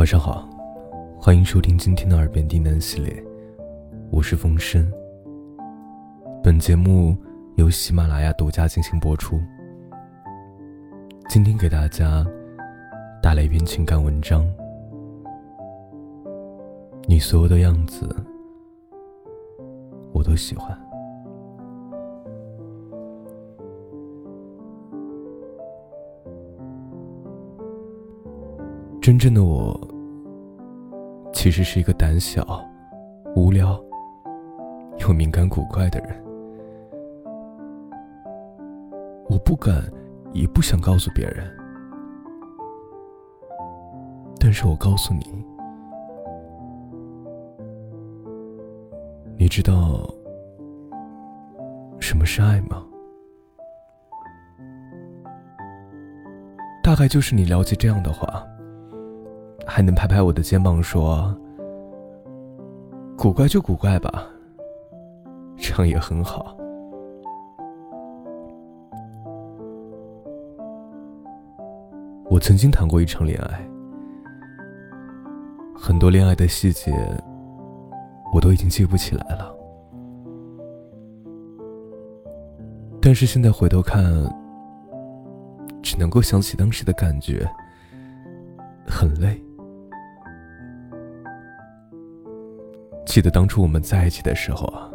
晚上好，欢迎收听今天的耳边低喃系列，我是风声。本节目由喜马拉雅独家进行播出。今天给大家带来一篇情感文章，你所有的样子，我都喜欢。真正的我，其实是一个胆小、无聊又敏感古怪的人。我不敢，也不想告诉别人，但是我告诉你，你知道什么是爱吗？大概就是你了解这样的话。还能拍拍我的肩膀说：“古怪就古怪吧，这样也很好。”我曾经谈过一场恋爱，很多恋爱的细节我都已经记不起来了，但是现在回头看，只能够想起当时的感觉，很累。记得当初我们在一起的时候啊，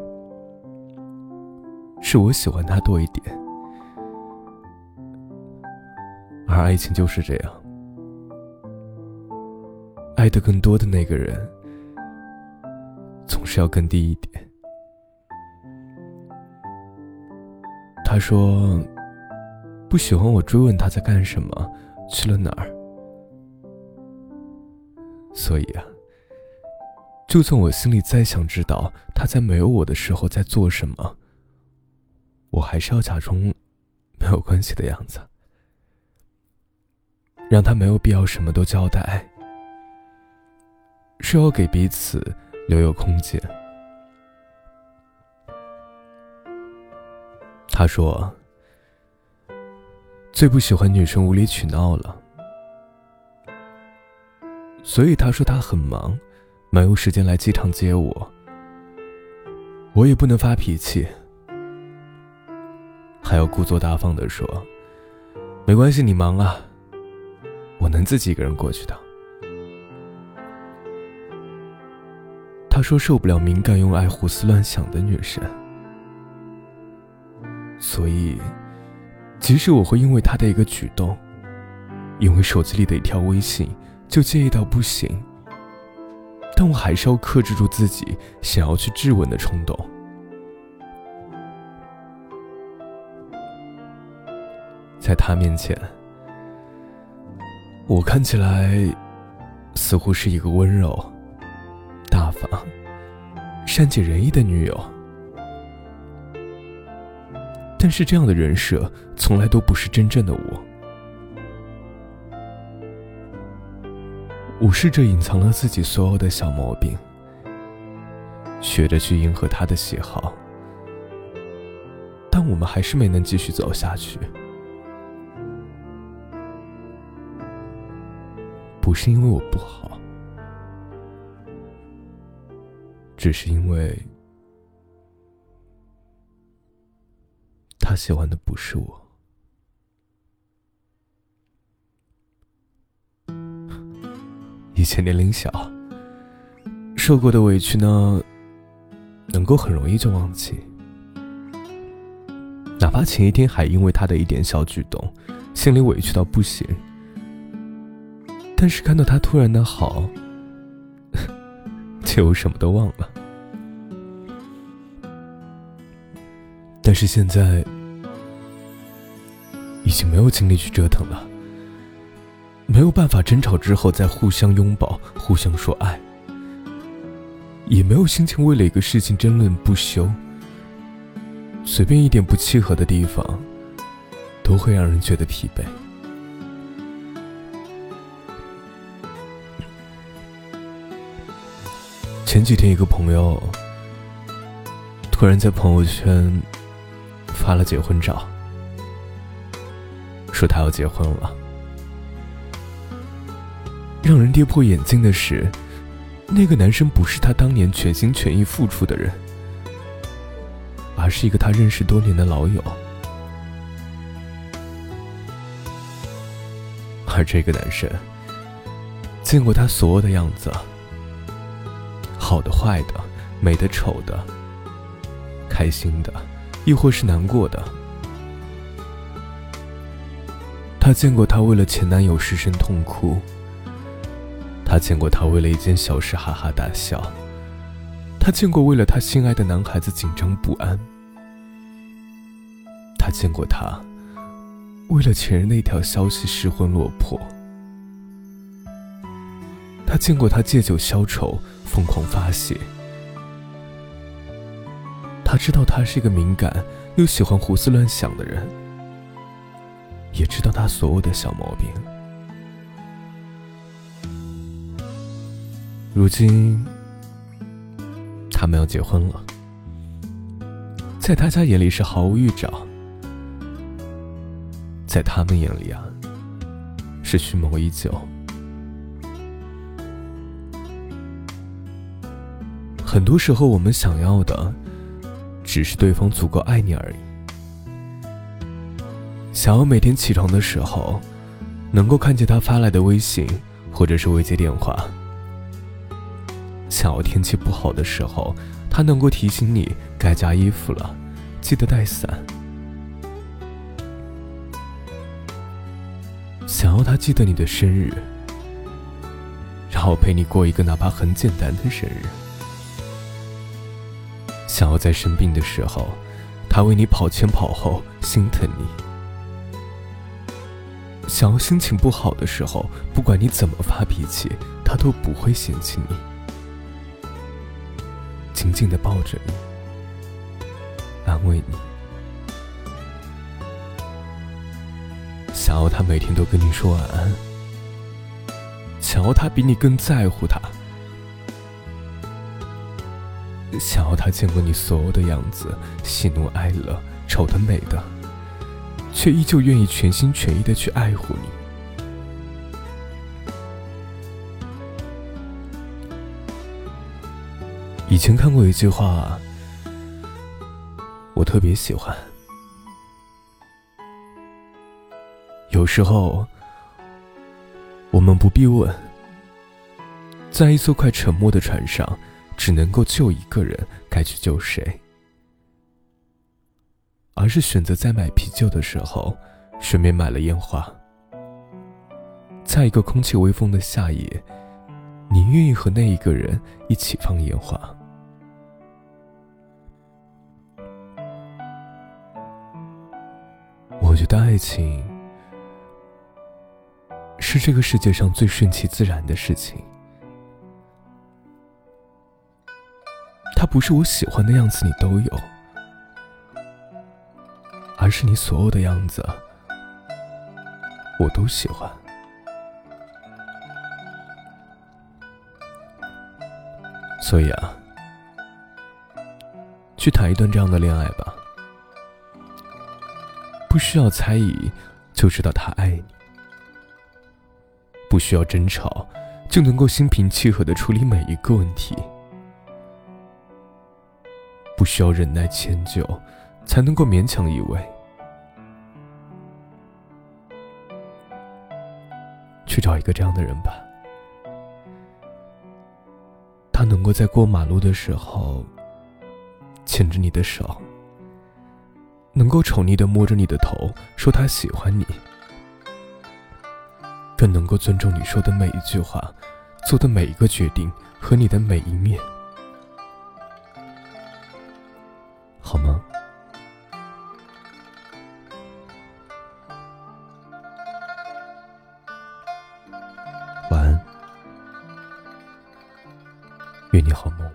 是我喜欢他多一点，而爱情就是这样，爱的更多的那个人，总是要更低一点。他说不喜欢我追问他在干什么，去了哪儿，所以啊。就算我心里再想知道他在没有我的时候在做什么，我还是要假装没有关系的样子，让他没有必要什么都交代，是要给彼此留有空间。他说：“最不喜欢女生无理取闹了，所以他说他很忙。”没有时间来机场接我，我也不能发脾气，还要故作大方的说：“没关系，你忙啊，我能自己一个人过去的。”他说受不了敏感又爱胡思乱想的女生，所以，即使我会因为他的一个举动，因为手机里的一条微信就介意到不行。但我还是要克制住自己想要去质问的冲动。在他面前，我看起来似乎是一个温柔、大方、善解人意的女友，但是这样的人设从来都不是真正的我。我试着隐藏了自己所有的小毛病，学着去迎合他的喜好，但我们还是没能继续走下去。不是因为我不好，只是因为他喜欢的不是我。以前年龄小，受过的委屈呢，能够很容易就忘记。哪怕前一天还因为他的一点小举动，心里委屈到不行，但是看到他突然的好，就什么都忘了。但是现在，已经没有精力去折腾了。没有办法争吵之后再互相拥抱、互相说爱，也没有心情为了一个事情争论不休。随便一点不契合的地方，都会让人觉得疲惫。前几天，一个朋友突然在朋友圈发了结婚照，说他要结婚了。让人跌破眼镜的是，那个男生不是他当年全心全意付出的人，而是一个他认识多年的老友。而这个男生见过他所有的样子，好的、坏的、美的、丑的、开心的，亦或是难过的。他见过他为了前男友失声痛哭。他见过他为了一件小事哈哈大笑，他见过为了他心爱的男孩子紧张不安，他见过他为了前任那条消息失魂落魄，他见过他借酒消愁疯狂发泄，他知道他是一个敏感又喜欢胡思乱想的人，也知道他所有的小毛病。如今，他们要结婚了，在他家眼里是毫无预兆，在他们眼里啊，是蓄谋已久。很多时候，我们想要的，只是对方足够爱你而已。想要每天起床的时候，能够看见他发来的微信，或者是未接电话。想要天气不好的时候，他能够提醒你该加衣服了，记得带伞。想要他记得你的生日，然后陪你过一个哪怕很简单的生日。想要在生病的时候，他为你跑前跑后，心疼你。想要心情不好的时候，不管你怎么发脾气，他都不会嫌弃你。紧紧的抱着你，安慰你，想要他每天都跟你说晚安，想要他比你更在乎他，想要他见过你所有的样子，喜怒哀乐，丑的美的，却依旧愿意全心全意的去爱护你。以前看过一句话，我特别喜欢。有时候，我们不必问，在一艘快沉没的船上，只能够救一个人，该去救谁？而是选择在买啤酒的时候，顺便买了烟花。在一个空气微风的夏夜，你愿意和那一个人一起放烟花？我觉得爱情是这个世界上最顺其自然的事情。它不是我喜欢的样子你都有，而是你所有的样子我都喜欢。所以啊，去谈一段这样的恋爱吧。不需要猜疑，就知道他爱你；不需要争吵，就能够心平气和的处理每一个问题；不需要忍耐迁就，才能够勉强依偎。去找一个这样的人吧，他能够在过马路的时候牵着你的手。能够宠溺的摸着你的头，说他喜欢你，更能够尊重你说的每一句话，做的每一个决定和你的每一面，好吗？晚安，愿你好梦。